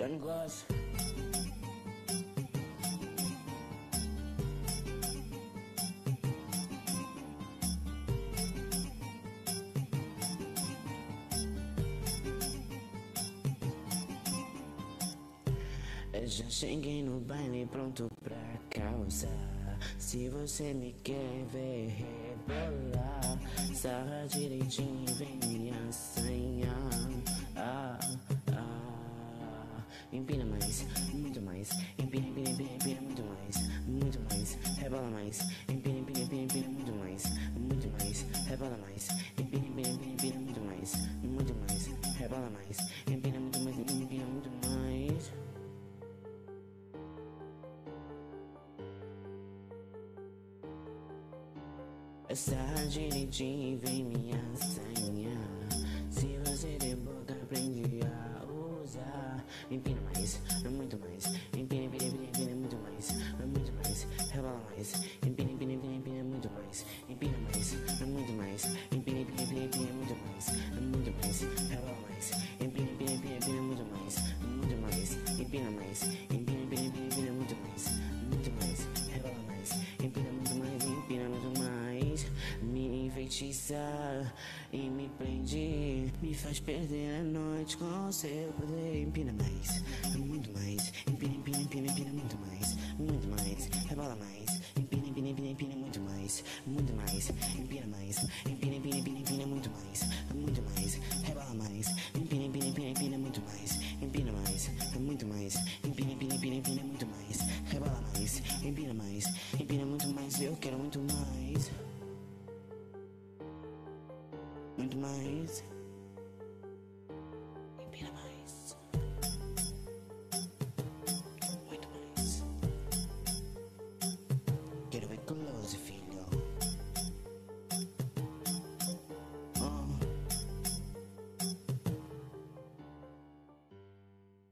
John Gloss. Já cheguei no baile pronto pra causar. Se você me quer ver rebolar, sarra direitinho vem empina mais, muito mais. Empina, empina, empina, empina, muito mais, muito mais. Rebola mais, empina, empina, empina, empina, muito mais, muito mais. Rebola mais, empina, empina, empina, empina, muito mais, muito mais. Rebola mais, empina muito mais, empina muito mais. Sarra direitinho vem me Empina mais, muito mais Empina, empina, empina, empina muito mais Muito mais, rebola mais Empina, empina, empina, empina muito mais Empina mais, muito mais Empina, empina, empina, empina muito mais Muito mais, rebola mais Empina, empina, empina, empina muito mais Muito mais, empina mais Enfeitiça e me prende Me faz perder a noite com seu poder Empina mais, muito mais Empina, empina, empina, empina muito mais Muito mais, rebola mais Empina, empina, empina, empina muito mais Muito mais, empina mais Empina, empina, empina, empina muito mais Muito mais, rebola mais Empina, empina, empina, empina muito mais Empina mais, muito mais Empina, empina, empina, empina muito mais Rebola mais, empina mais Empina Midnight.